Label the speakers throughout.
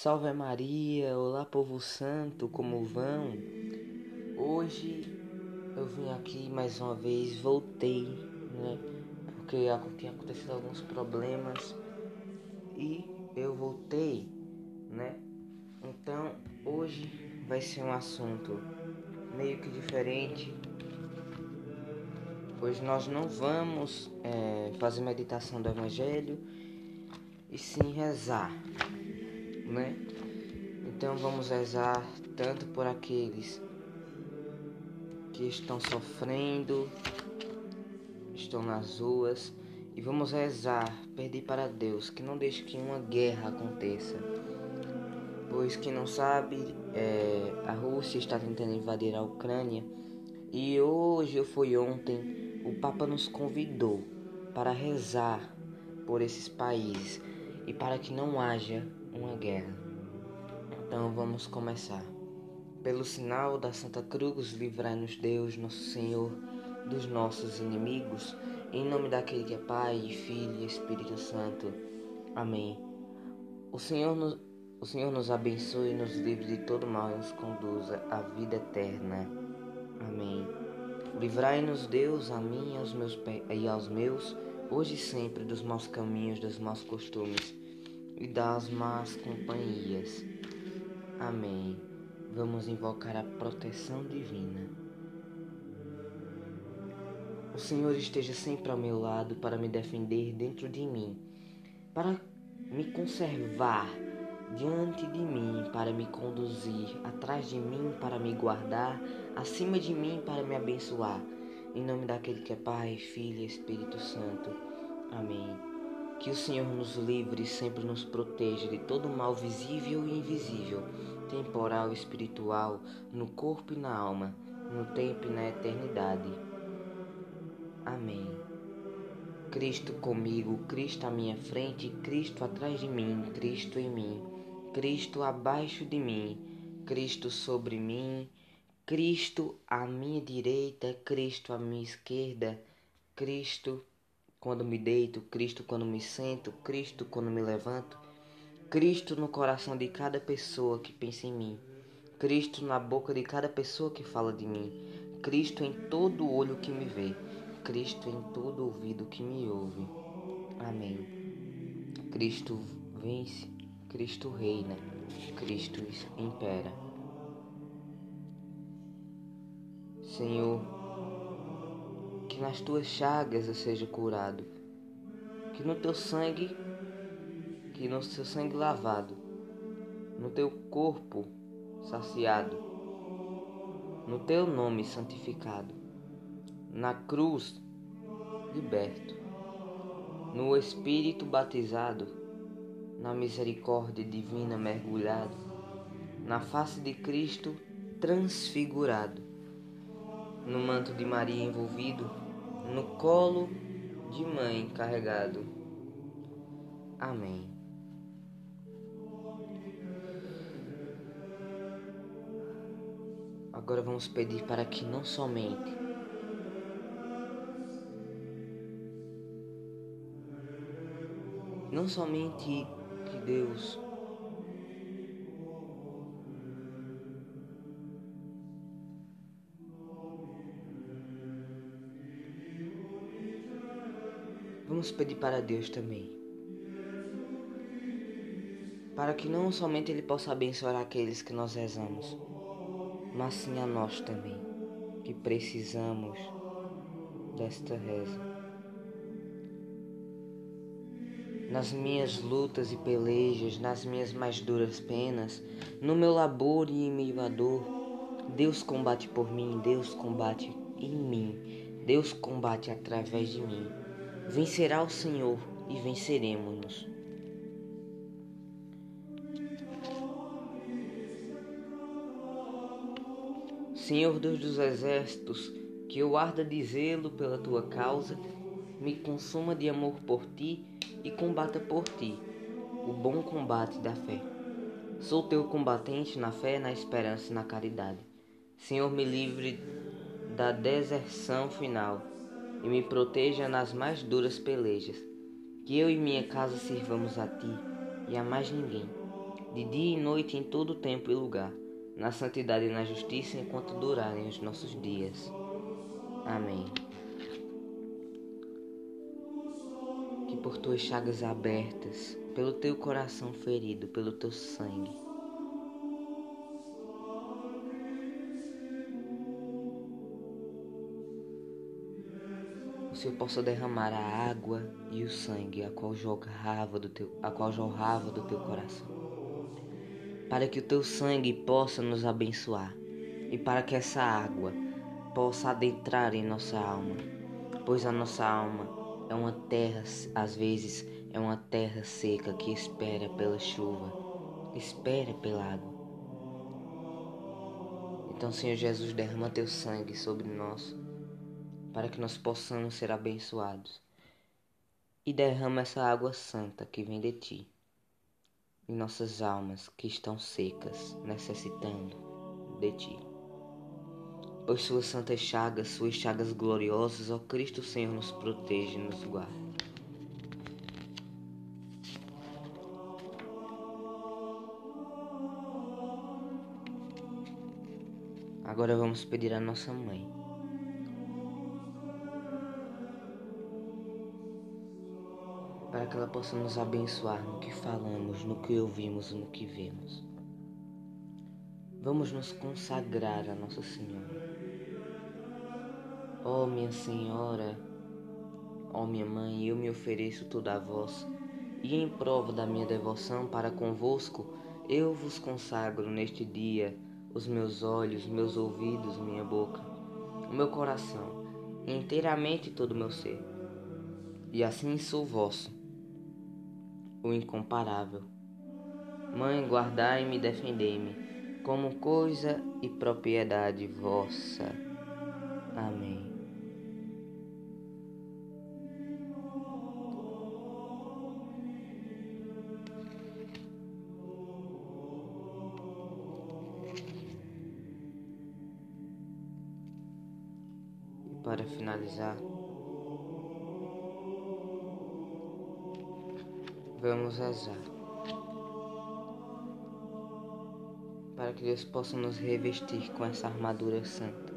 Speaker 1: Salve Maria, olá povo santo, como vão? Hoje eu vim aqui mais uma vez, voltei, né? Porque tinha acontecido alguns problemas e eu voltei, né? Então hoje vai ser um assunto meio que diferente. Hoje nós não vamos é, fazer meditação do Evangelho e sim rezar né? Então vamos rezar tanto por aqueles que estão sofrendo, estão nas ruas, e vamos rezar, pedir para Deus que não deixe que uma guerra aconteça. Pois quem não sabe, é, a Rússia está tentando invadir a Ucrânia e hoje ou foi ontem o Papa nos convidou para rezar por esses países e para que não haja uma guerra. Então vamos começar. Pelo sinal da Santa Cruz, livrai-nos Deus, nosso Senhor, dos nossos inimigos, em nome daquele que é Pai, Filho e Espírito Santo. Amém. O Senhor nos, o Senhor nos abençoe, nos livre de todo mal e nos conduza à vida eterna. Amém. Livrai-nos Deus, a mim e aos meus, e aos meus hoje e sempre, dos maus caminhos, dos maus costumes e das más companhias. Amém. Vamos invocar a proteção divina. O Senhor esteja sempre ao meu lado para me defender dentro de mim, para me conservar diante de mim, para me conduzir, atrás de mim, para me guardar, acima de mim, para me abençoar. Em nome daquele que é Pai, Filho e Espírito Santo. Amém. Que o Senhor nos livre e sempre nos proteja de todo mal visível e invisível, temporal e espiritual, no corpo e na alma, no tempo e na eternidade. Amém. Cristo comigo, Cristo à minha frente, Cristo atrás de mim, Cristo em mim, Cristo abaixo de mim, Cristo sobre mim, Cristo à minha direita, Cristo à minha esquerda, Cristo quando me deito, Cristo quando me sento, Cristo quando me levanto, Cristo no coração de cada pessoa que pensa em mim, Cristo na boca de cada pessoa que fala de mim, Cristo em todo olho que me vê, Cristo em todo ouvido que me ouve. Amém. Cristo vence, Cristo reina, Cristo impera. Senhor, nas tuas chagas eu seja curado, que no teu sangue, que no teu sangue lavado, no teu corpo saciado, no teu nome santificado, na cruz liberto, no Espírito batizado, na misericórdia divina mergulhado, na face de Cristo transfigurado, no manto de Maria envolvido, no colo de mãe carregado. Amém. Agora vamos pedir para que não somente não somente que Deus Vamos pedir para Deus também. Para que não somente Ele possa abençoar aqueles que nós rezamos, mas sim a nós também, que precisamos desta reza. Nas minhas lutas e pelejas, nas minhas mais duras penas, no meu labor e em meio à dor, Deus combate por mim, Deus combate em mim, Deus combate através de mim. Vencerá o Senhor e venceremos-nos. Senhor Deus dos exércitos, que eu arda de zelo pela tua causa, me consuma de amor por ti e combata por ti o bom combate da fé. Sou teu combatente na fé, na esperança e na caridade. Senhor, me livre da deserção final e me proteja nas mais duras pelejas. Que eu e minha casa sirvamos a ti e a mais ninguém. de dia e noite em todo tempo e lugar, na santidade e na justiça enquanto durarem os nossos dias. Amém. Que por tuas chagas abertas, pelo teu coração ferido, pelo teu sangue, Senhor possa derramar a água e o sangue a qual jorrava do teu, a qual jorrava do teu coração, para que o teu sangue possa nos abençoar e para que essa água possa adentrar em nossa alma, pois a nossa alma é uma terra, às vezes, é uma terra seca que espera pela chuva, espera pela água. Então, Senhor Jesus, derrama teu sangue sobre nós, para que nós possamos ser abençoados. E derrama essa água santa que vem de ti, em nossas almas que estão secas, necessitando de ti pois suas santas chagas, suas chagas gloriosas, ó Cristo Senhor, nos protege e nos guarda. Agora vamos pedir à nossa mãe. Que ela possa nos abençoar no que falamos, no que ouvimos, no que vemos. Vamos nos consagrar a Nossa Senhora. Ó oh, minha Senhora, ó oh, minha Mãe, eu me ofereço toda a vós, e em prova da minha devoção para convosco, eu vos consagro neste dia os meus olhos, meus ouvidos, minha boca, o meu coração, inteiramente todo o meu ser. E assim sou vosso, o incomparável. Mãe, guardai-me defendei-me, como coisa e propriedade vossa. Amém. para finalizar, vamos rezar para que Deus possa nos revestir com essa armadura santa.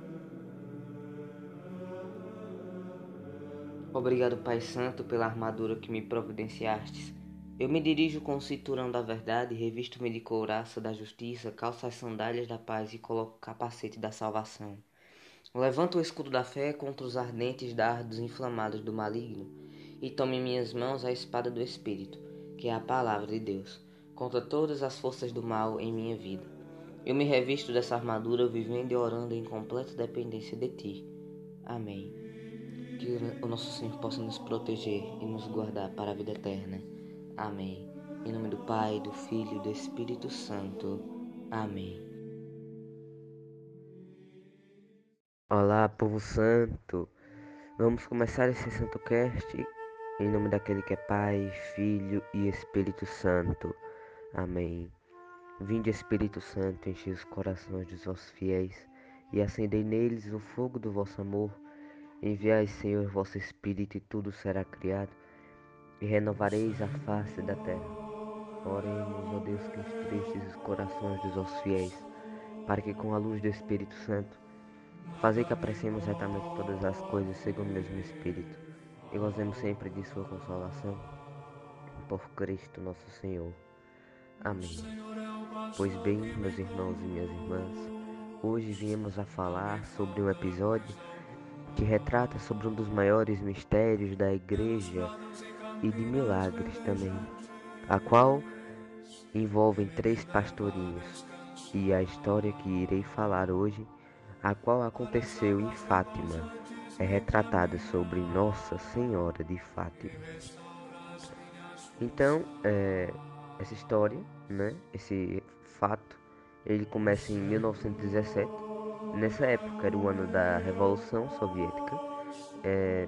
Speaker 1: Obrigado, Pai Santo, pela armadura que me providenciastes. Eu me dirijo com o cinturão da verdade, revisto-me de couraça da justiça, calço as sandálias da paz e coloco o capacete da salvação. Levanto o escudo da fé contra os ardentes dardos inflamados do maligno, e tomo em minhas mãos a espada do Espírito, que é a palavra de Deus, contra todas as forças do mal em minha vida. Eu me revisto dessa armadura vivendo e orando em completa dependência de Ti. Amém. Que o nosso Senhor possa nos proteger e nos guardar para a vida eterna. Amém. Em nome do Pai, do Filho e do Espírito Santo. Amém. Olá, povo santo. Vamos começar esse santo cast em nome daquele que é Pai, Filho e Espírito Santo. Amém. Vinde, Espírito Santo, enche os corações dos vossos fiéis e acendei neles o fogo do vosso amor. Enviai, Senhor, vosso Espírito e tudo será criado e renovareis a face da terra. Oremos, ó Deus, que instruístes os corações dos vossos fiéis, para que com a luz do Espírito Santo Fazer que apreciemos retamente todas as coisas segundo o mesmo Espírito e gozemos sempre de Sua consolação. Por Cristo nosso Senhor. Amém. Pois bem, meus irmãos e minhas irmãs, hoje viemos a falar sobre um episódio que retrata sobre um dos maiores mistérios da Igreja e de milagres também, a qual envolvem três pastorinhos. E a história que irei falar hoje a qual aconteceu em Fátima, é retratada sobre Nossa Senhora de Fátima. Então, é, essa história, né, esse fato, ele começa em 1917. Nessa época era o ano da Revolução Soviética. É,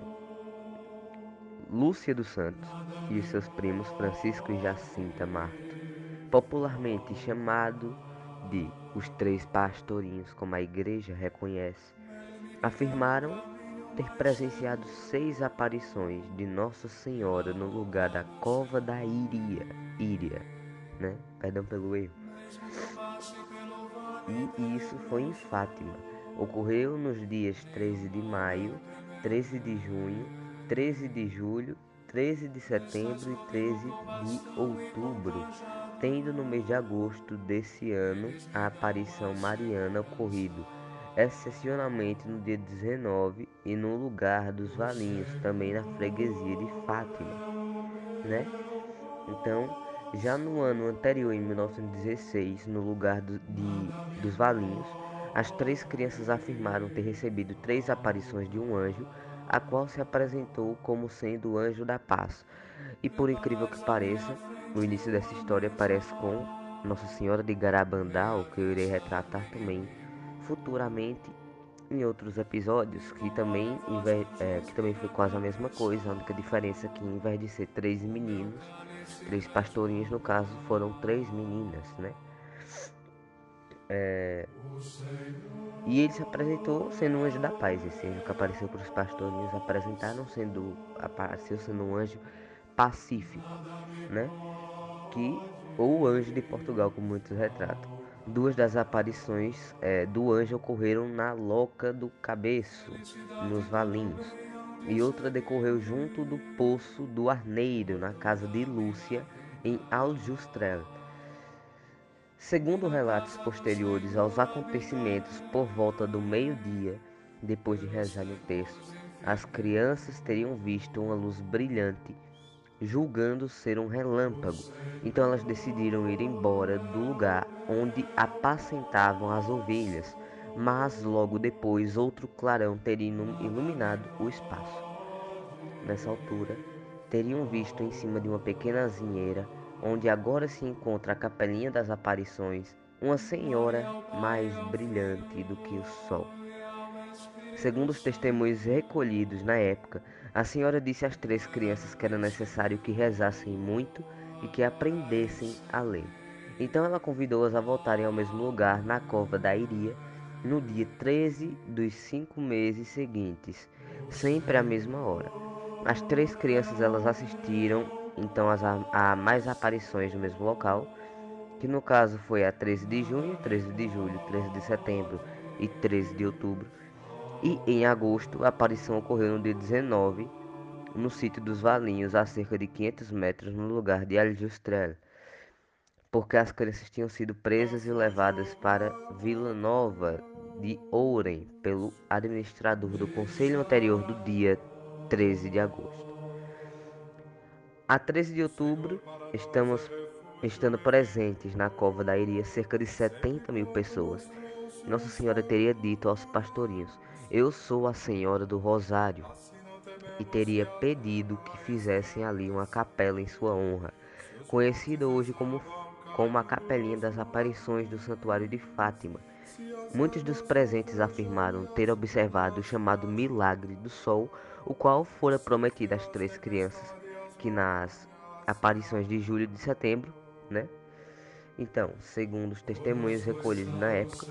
Speaker 1: Lúcia dos Santos e seus primos Francisco e Jacinta Marto, popularmente chamado de os três pastorinhos, como a igreja reconhece, afirmaram ter presenciado seis aparições de Nossa Senhora no lugar da cova da Íria, Íria né? Perdão pelo erro. E isso foi em Fátima. Ocorreu nos dias 13 de maio, 13 de junho, 13 de julho, 13 de setembro e 13 de outubro, tendo no mês de agosto desse ano a aparição mariana ocorrido excepcionalmente no dia 19 e no lugar dos Valinhos, também na freguesia de Fátima, né? Então, já no ano anterior, em 1916, no lugar do, de, dos Valinhos, as três crianças afirmaram ter recebido três aparições de um anjo, a qual se apresentou como sendo o anjo da paz. E por incrível que pareça, o início dessa história parece com Nossa Senhora de Garabandal, que eu irei retratar também futuramente em outros episódios, que também, é, que também foi quase a mesma coisa, a única diferença é que em vez de ser três meninos, três pastorinhos, no caso, foram três meninas, né? É... E ele se apresentou sendo um anjo da paz. Esse anjo que apareceu para os pastorinhos apresentaram sendo apareceu sendo um anjo pacífico, né? Que ou anjo de Portugal, como muitos retratam. Duas das aparições é, do anjo ocorreram na Loca do Cabeço, nos Valinhos, e outra decorreu junto do Poço do Arneiro, na casa de Lúcia, em Aljustrel. Segundo relatos posteriores aos acontecimentos por volta do meio-dia, depois de rezar o texto, as crianças teriam visto uma luz brilhante julgando ser um relâmpago. Então elas decidiram ir embora do lugar onde apacentavam as ovelhas, mas logo depois outro clarão teria iluminado o espaço. Nessa altura, teriam visto em cima de uma pequena azinheira, onde agora se encontra a capelinha das aparições, uma senhora mais brilhante do que o sol. Segundo os testemunhos recolhidos na época, a senhora disse às três crianças que era necessário que rezassem muito e que aprendessem a ler. Então ela convidou-as a voltarem ao mesmo lugar, na cova da Iria, no dia 13 dos cinco meses seguintes, sempre à mesma hora. As três crianças elas assistiram então a, a mais aparições no mesmo local, que no caso foi a 13 de junho, 13 de julho, 13 de setembro e 13 de outubro e em agosto, a aparição ocorreu no dia 19, no sítio dos Valinhos, a cerca de 500 metros no lugar de Aljustrel, porque as crianças tinham sido presas e levadas para Vila Nova de Ourem pelo administrador do conselho anterior do dia 13 de agosto. A 13 de outubro, estamos estando presentes na cova da Iria cerca de 70 mil pessoas. Nossa Senhora teria dito aos pastorinhos: eu sou a Senhora do Rosário e teria pedido que fizessem ali uma capela em sua honra, conhecida hoje como, como a Capelinha das Aparições do Santuário de Fátima. Muitos dos presentes afirmaram ter observado o chamado Milagre do Sol, o qual fora prometido às três crianças, que nas aparições de julho e de setembro, né? Então, segundo os testemunhos recolhidos na época,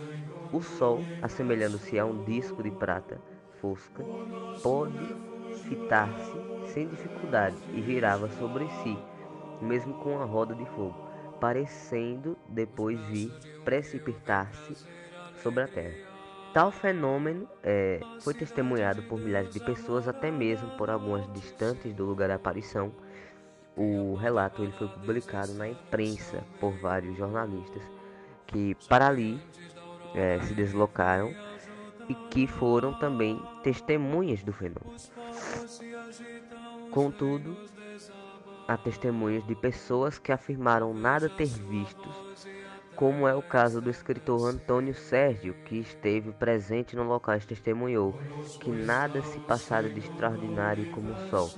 Speaker 1: o Sol, assemelhando-se a um disco de prata fosca, pode fitar-se sem dificuldade e virava sobre si, mesmo com a roda de fogo, parecendo depois vir precipitar-se sobre a terra. Tal fenômeno é, foi testemunhado por milhares de pessoas, até mesmo por algumas distantes do lugar da aparição. O relato ele foi publicado na imprensa por vários jornalistas que para ali é, se deslocaram e que foram também testemunhas do fenômeno. Contudo, há testemunhas de pessoas que afirmaram nada ter visto, como é o caso do escritor Antônio Sérgio, que esteve presente no local e testemunhou que nada se passara de extraordinário como o sol,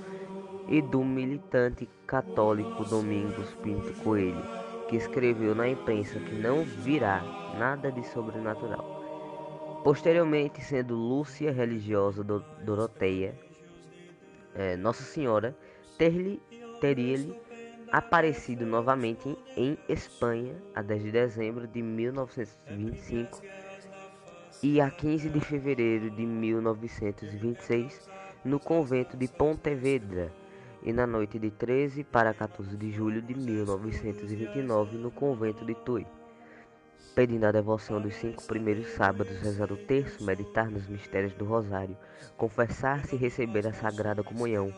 Speaker 1: e do militante católico Domingos Pinto Coelho, que escreveu na imprensa que não virá nada de sobrenatural. Posteriormente, sendo Lúcia religiosa do Doroteia, é, Nossa Senhora teria-lhe aparecido novamente em Espanha a 10 de dezembro de 1925 e a 15 de fevereiro de 1926 no convento de Pontevedra e na noite de 13 para 14 de julho de 1929 no convento de Tui, pedindo a devoção dos cinco primeiros sábados, rezar o terço, meditar nos mistérios do Rosário, confessar-se e receber a Sagrada Comunhão,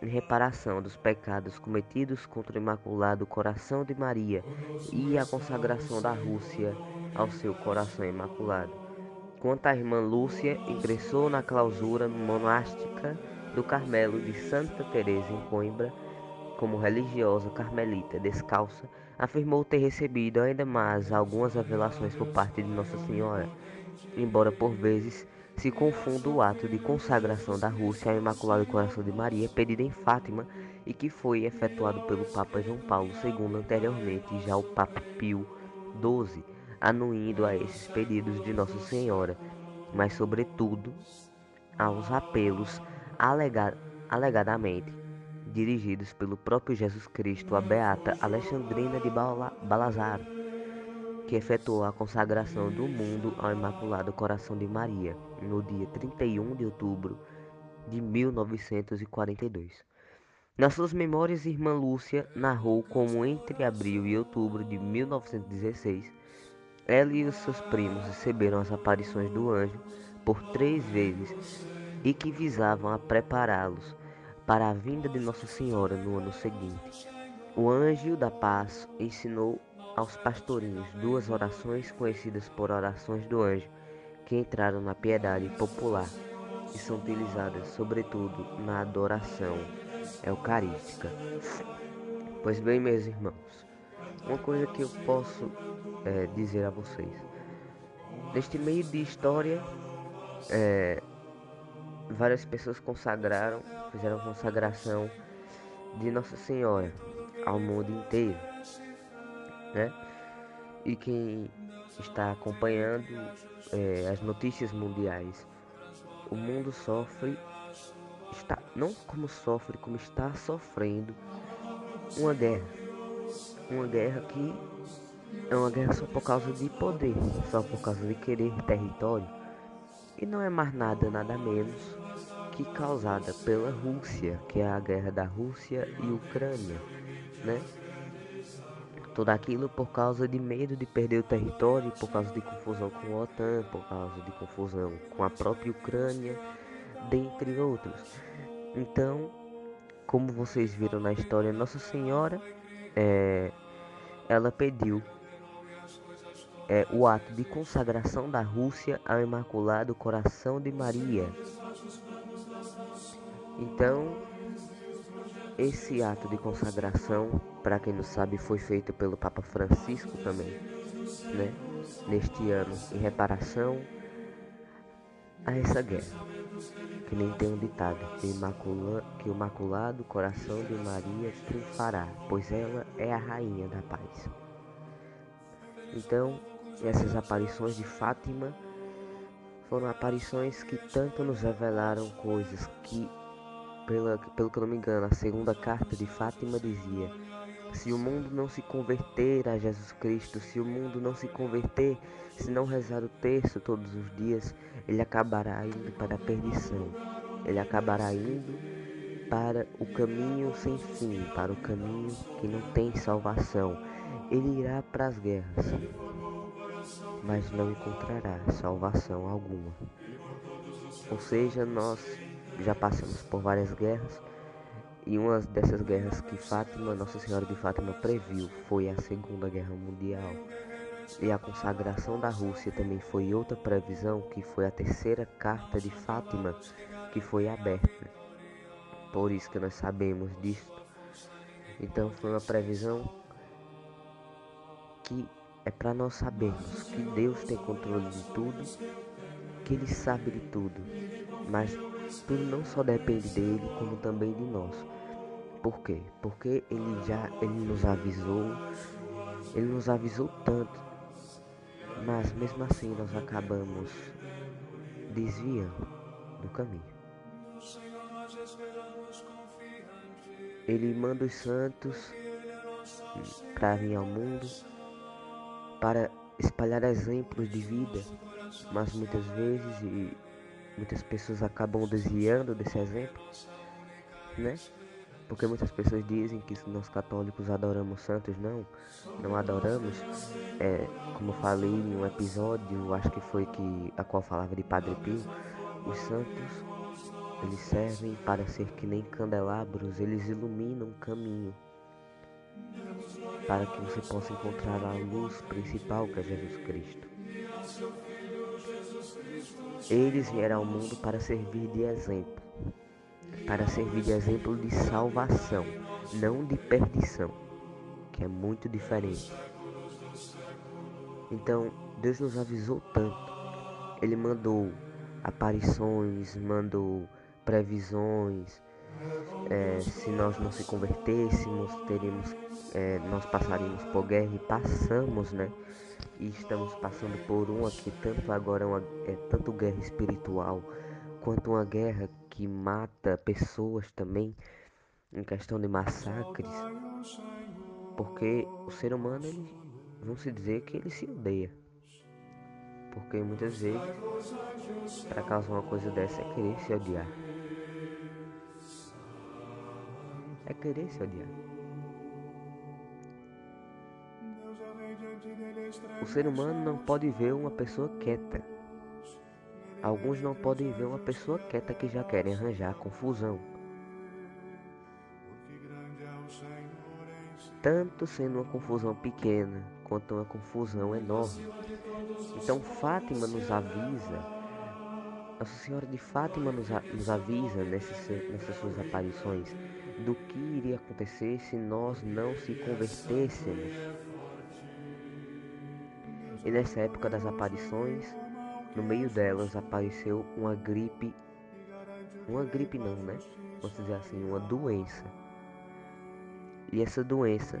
Speaker 1: em reparação dos pecados cometidos contra o Imaculado Coração de Maria e a consagração da Rússia ao seu coração imaculado. Quanto à irmã Lúcia, ingressou na clausura monástica do Carmelo de Santa Teresa em Coimbra, como religiosa carmelita descalça, afirmou ter recebido ainda mais algumas revelações por parte de Nossa Senhora, embora por vezes se confunda o ato de consagração da Rússia ao Imaculado Coração de Maria pedido em Fátima e que foi efetuado pelo Papa João Paulo II anteriormente e já o Papa Pio XII, anuindo a esses pedidos de Nossa Senhora, mas sobretudo aos apelos alega alegadamente dirigidos pelo próprio Jesus Cristo à beata Alexandrina de Balazar, que efetuou a consagração do mundo ao Imaculado Coração de Maria no dia 31 de outubro de 1942. Nas suas memórias, irmã Lúcia narrou como entre abril e outubro de 1916, ela e os seus primos receberam as aparições do anjo por três vezes e que visavam a prepará-los para a vinda de Nossa Senhora no ano seguinte. O anjo da paz ensinou aos pastorinhos duas orações conhecidas por orações do anjo, que entraram na piedade popular e são utilizadas sobretudo na adoração eucarística. Pois bem, meus irmãos, uma coisa que eu posso é, dizer a vocês: neste meio de história, é, várias pessoas consagraram, fizeram consagração de Nossa Senhora ao mundo inteiro, né? E quem está acompanhando é, as notícias mundiais, o mundo sofre, está não como sofre, como está sofrendo uma guerra, uma guerra que é uma guerra só por causa de poder, só por causa de querer território e não é mais nada, nada menos que causada pela Rússia, que é a guerra da Rússia e Ucrânia, né? Tudo aquilo por causa de medo de perder o território, por causa de confusão com a OTAN, por causa de confusão com a própria Ucrânia, dentre outros. Então, como vocês viram na história, Nossa Senhora, é, ela pediu é, o ato de consagração da Rússia ao Imaculado Coração de Maria. Então, esse ato de consagração, para quem não sabe, foi feito pelo Papa Francisco também, né? Neste ano, em reparação a essa guerra. Que nem tem um ditado, que, imacula, que o Imaculado Coração de Maria triunfará, pois ela é a rainha da paz. Então, essas aparições de Fátima foram aparições que tanto nos revelaram coisas que, pela, pelo que eu não me engano, a segunda carta de Fátima dizia: se o mundo não se converter a Jesus Cristo, se o mundo não se converter, se não rezar o terço todos os dias, ele acabará indo para a perdição. Ele acabará indo para o caminho sem fim, para o caminho que não tem salvação. Ele irá para as guerras mas não encontrará salvação alguma. Ou seja, nós já passamos por várias guerras e uma dessas guerras que Fátima, Nossa Senhora de Fátima previu foi a Segunda Guerra Mundial. E a consagração da Rússia também foi outra previsão, que foi a terceira carta de Fátima que foi aberta. Por isso que nós sabemos disto. Então foi uma previsão que é para nós sabermos que Deus tem controle de tudo, que Ele sabe de tudo, mas tudo não só depende dele, como também de nós. Por quê? Porque Ele já Ele nos avisou, Ele nos avisou tanto, mas mesmo assim nós acabamos desviando do caminho. Ele manda os santos para vir ao mundo para espalhar exemplos de vida, mas muitas vezes e muitas pessoas acabam desviando desse exemplo, né? Porque muitas pessoas dizem que nós católicos adoramos santos, não, não adoramos. É, como falei em um episódio, acho que foi que a qual falava de Padre Pio, os santos eles servem para ser que nem candelabros, eles iluminam o caminho para que você possa encontrar a luz principal que é Jesus Cristo. Eles vieram ao mundo para servir de exemplo para servir de exemplo de salvação, não de perdição, que é muito diferente. Então, Deus nos avisou tanto. Ele mandou aparições, mandou previsões. É, se nós não se convertêssemos, teríamos, é, nós passaríamos por guerra e passamos, né? E estamos passando por uma que tanto agora é, uma, é tanto guerra espiritual quanto uma guerra que mata pessoas também, em questão de massacres, porque o ser humano, ele, vão se dizer que ele se odeia. Porque muitas vezes, para causar uma coisa dessa, é querer se odiar. É querer se odiar. O ser humano não pode ver uma pessoa quieta. Alguns não podem ver uma pessoa quieta que já querem arranjar confusão. Tanto sendo uma confusão pequena quanto uma confusão enorme. Então Fátima nos avisa, Nossa Senhora de Fátima nos, nos avisa nessas suas aparições do que iria acontecer se nós não se convertêssemos. E nessa época das aparições, no meio delas apareceu uma gripe, uma gripe não, né? Vamos dizer assim, uma doença. E essa doença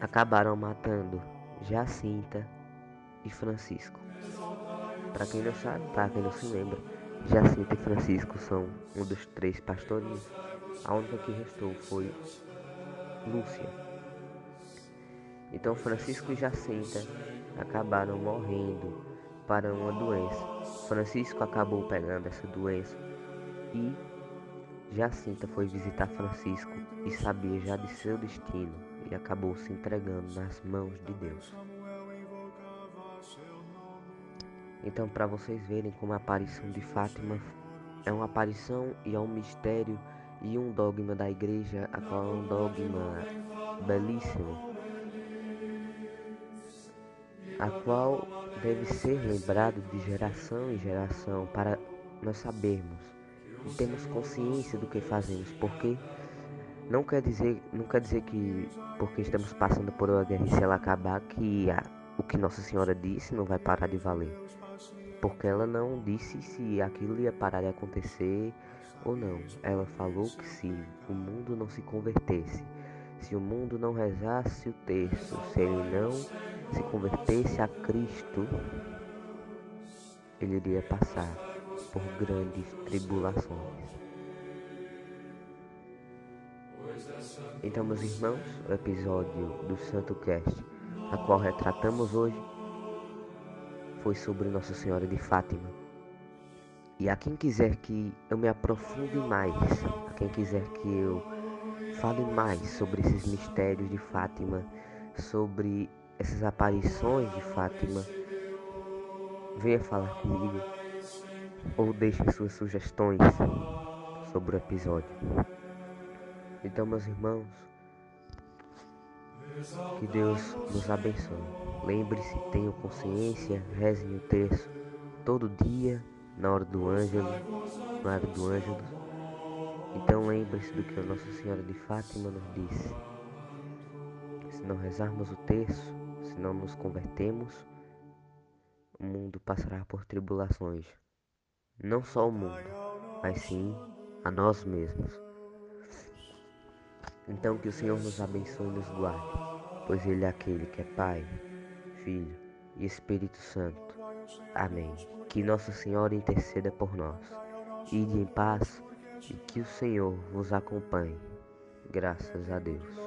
Speaker 1: acabaram matando Jacinta e Francisco. Para quem não sabe, para quem não se lembra, Jacinta e Francisco são um dos três pastorinhos. A única que restou foi Lúcia. Então Francisco e Jacinta acabaram morrendo para uma doença. Francisco acabou pegando essa doença e Jacinta foi visitar Francisco e sabia já de seu destino e acabou se entregando nas mãos de Deus. Então, para vocês verem como a aparição de Fátima é uma aparição e é um mistério e um dogma da igreja, a qual é um dogma belíssimo a qual deve ser lembrado de geração em geração para nós sabermos e termos consciência do que fazemos, porque não quer dizer, não quer dizer que porque estamos passando por uma guerra e se ela acabar que a, o que Nossa Senhora disse não vai parar de valer. Porque ela não disse se aquilo ia parar de acontecer ou não. Ela falou que se o mundo não se convertesse, se o mundo não rezasse o texto, se ele não se convertesse a Cristo, ele iria passar por grandes tribulações. Então, meus irmãos, o episódio do Santo Cast, a qual retratamos hoje, foi sobre Nossa Senhora de Fátima. E a quem quiser que eu me aprofunde mais, a quem quiser que eu fale mais sobre esses mistérios de Fátima, sobre essas aparições de Fátima, venha falar comigo ou deixe suas sugestões sobre o episódio. Então, meus irmãos, que Deus nos abençoe. Lembre-se, tenham consciência, rezem o texto todo dia, na hora do ângelo, na hora do ângelo então lembre-se do que a Nossa Senhora de Fátima nos disse. Se não rezarmos o terço, se não nos convertemos, o mundo passará por tribulações. Não só o mundo, mas sim a nós mesmos. Então que o Senhor nos abençoe e nos guarde, pois Ele é aquele que é Pai, Filho e Espírito Santo. Amém. Que Nossa Senhora interceda por nós. Ide em paz e que o Senhor vos acompanhe. Graças a Deus.